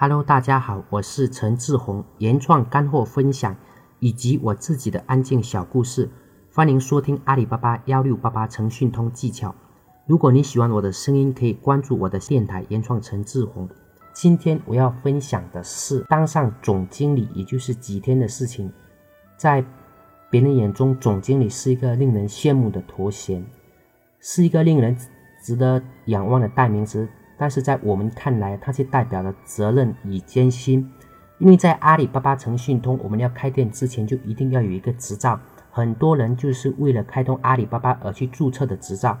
Hello，大家好，我是陈志宏，原创干货分享以及我自己的安静小故事，欢迎收听阿里巴巴幺六八八诚讯通技巧。如果你喜欢我的声音，可以关注我的电台原创陈志宏。今天我要分享的是当上总经理，也就是几天的事情。在别人眼中，总经理是一个令人羡慕的头衔，是一个令人值得仰望的代名词。但是在我们看来，它却代表了责任与艰辛。因为在阿里巴巴诚信通，我们要开店之前就一定要有一个执照。很多人就是为了开通阿里巴巴而去注册的执照。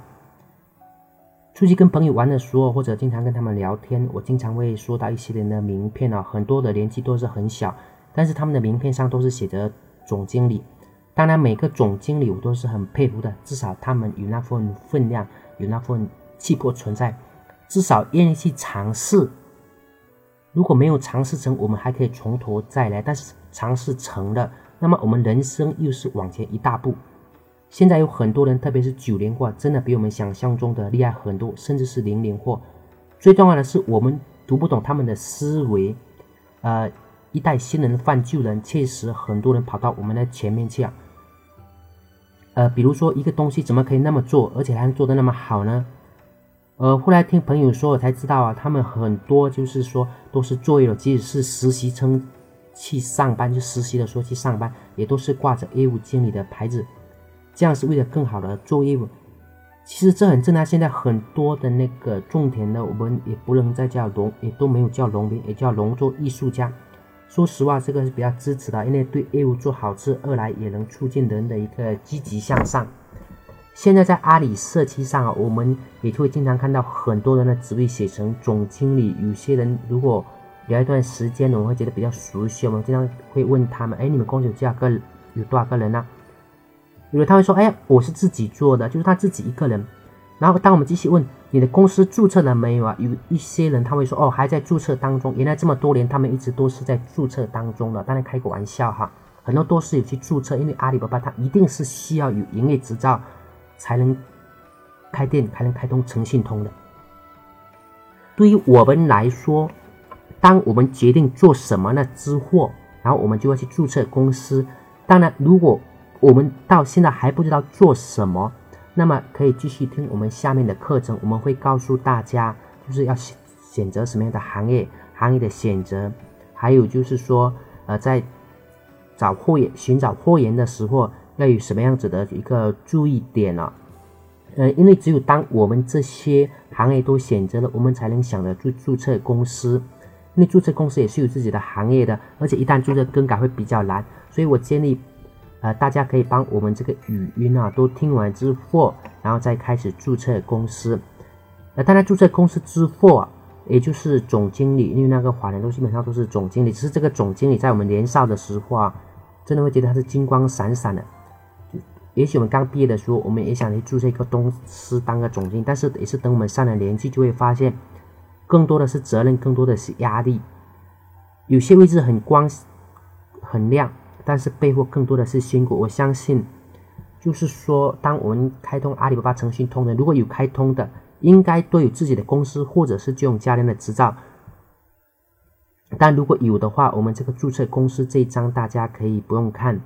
出去跟朋友玩的时候，或者经常跟他们聊天，我经常会说到一些人的名片啊，很多的年纪都是很小，但是他们的名片上都是写着总经理。当然，每个总经理我都是很佩服的，至少他们有那份分量，有那份气魄存在。至少愿意去尝试。如果没有尝试成，我们还可以从头再来。但是尝试成了，那么我们人生又是往前一大步。现在有很多人，特别是九零后，真的比我们想象中的厉害很多，甚至是零零后。最重要的是，我们读不懂他们的思维。呃，一代新人犯旧人，确实很多人跑到我们的前面去啊。呃，比如说一个东西怎么可以那么做，而且还能做得那么好呢？呃，后来听朋友说，我才知道啊，他们很多就是说都是做业了，即使是实习生去上班，就实习的时候去上班，也都是挂着业务经理的牌子，这样是为了更好的做业务。其实这很正常，现在很多的那个种田的，我们也不能再叫农，也都没有叫农民，也叫农作艺术家。说实话，这个是比较支持的，因为对业务做好事，二来也能促进人的一个积极向上。现在在阿里社区上啊，我们也就会经常看到很多人的职位写成总经理。有些人如果聊一段时间，我们会觉得比较熟悉，我们经常会问他们：“哎，你们公司有多少个？有多少个人呢？”有的他会说：“哎，我是自己做的，就是他自己一个人。”然后当我们继续问：“你的公司注册了没有啊？”有一些人他会说：“哦，还在注册当中。”原来这么多年，他们一直都是在注册当中的。当然开个玩笑哈，很多都是有去注册，因为阿里巴巴它一定是需要有营业执照。才能开店，才能开通诚信通的。对于我们来说，当我们决定做什么呢之后，然后我们就要去注册公司。当然，如果我们到现在还不知道做什么，那么可以继续听我们下面的课程，我们会告诉大家，就是要选选择什么样的行业，行业的选择，还有就是说，呃，在找货源、寻找货源的时候。要有什么样子的一个注意点呢？呃，因为只有当我们这些行业都选择了，我们才能想着注注册公司。因为注册公司也是有自己的行业的，而且一旦注册更改会比较难，所以我建议，呃，大家可以帮我们这个语音啊都听完之后，然后再开始注册公司。呃，当然注册公司之后啊，也就是总经理，因为那个华人都基本上都是总经理，只是这个总经理在我们年少的时候啊，真的会觉得他是金光闪闪的。也许我们刚毕业的时候，我们也想去注册一个公司当个总经理，但是也是等我们上了年纪，就会发现，更多的是责任，更多的是压力。有些位置很光很亮，但是背后更多的是辛苦。我相信，就是说，当我们开通阿里巴巴诚信通的，如果有开通的，应该都有自己的公司，或者是这种家人的执照。但如果有的话，我们这个注册公司这一章大家可以不用看。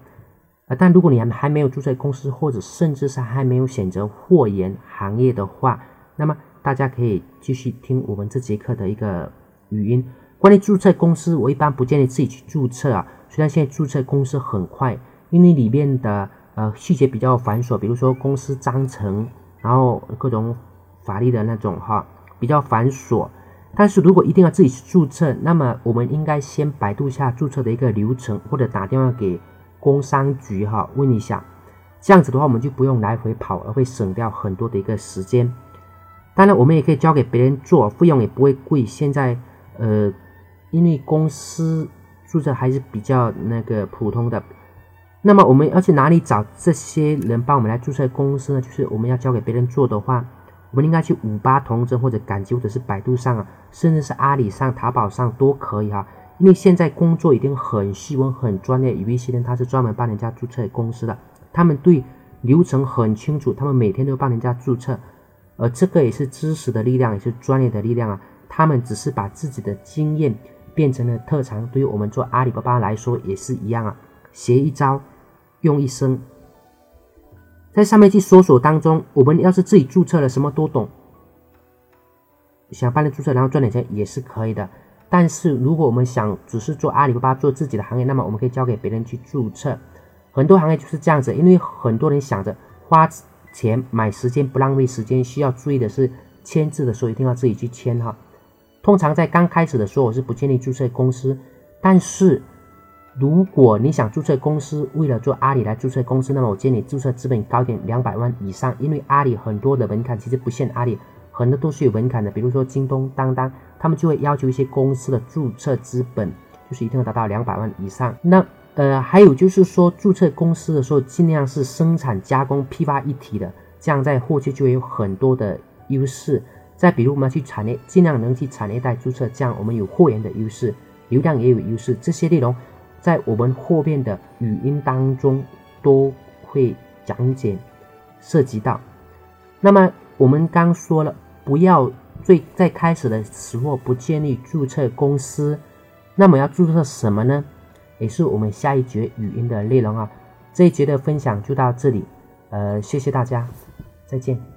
但如果你还还没有注册公司，或者甚至是还没有选择货源行业的话，那么大家可以继续听我们这节课的一个语音。关于注册公司，我一般不建议自己去注册啊。虽然现在注册公司很快，因为里面的呃细节比较繁琐，比如说公司章程，然后各种法律的那种哈比较繁琐。但是如果一定要自己去注册，那么我们应该先百度一下注册的一个流程，或者打电话给。工商局哈，问一下，这样子的话，我们就不用来回跑，而会省掉很多的一个时间。当然，我们也可以交给别人做，费用也不会贵。现在，呃，因为公司注册还是比较那个普通的，那么我们要去哪里找这些人帮我们来注册公司呢？就是我们要交给别人做的话，我们应该去五八同城或者赶集或者是百度上啊，甚至是阿里上、淘宝上都可以哈。因为现在工作已经很细分、很专业，有一些人他是专门帮人家注册公司的，他们对流程很清楚，他们每天都帮人家注册，而这个也是知识的力量，也是专业的力量啊。他们只是把自己的经验变成了特长。对于我们做阿里巴巴来说也是一样啊，学一招用一生。在上面去搜索当中，我们要是自己注册了，什么都懂，想帮你注册然后赚点钱也是可以的。但是如果我们想只是做阿里巴巴做自己的行业，那么我们可以交给别人去注册。很多行业就是这样子，因为很多人想着花钱买时间不浪费时间，需要注意的是签字的时候一定要自己去签哈。通常在刚开始的时候，我是不建议注册公司，但是。如果你想注册公司，为了做阿里来注册公司，那么我建议你注册资本高点两百万以上，因为阿里很多的门槛其实不限阿里，很多都是有门槛的，比如说京东、当当，他们就会要求一些公司的注册资本就是一定要达到两百万以上。那呃，还有就是说注册公司的时候，尽量是生产加工批发一体的，这样在后期就会有很多的优势。再比如我们要去产业，尽量能去产业带注册，这样我们有货源的优势，流量也有优势，这些内容。在我们后面的语音当中都会讲解涉及到。那么我们刚说了，不要最在开始的时候不建立注册公司。那么要注册什么呢？也是我们下一节语音的内容啊。这一节的分享就到这里，呃，谢谢大家，再见。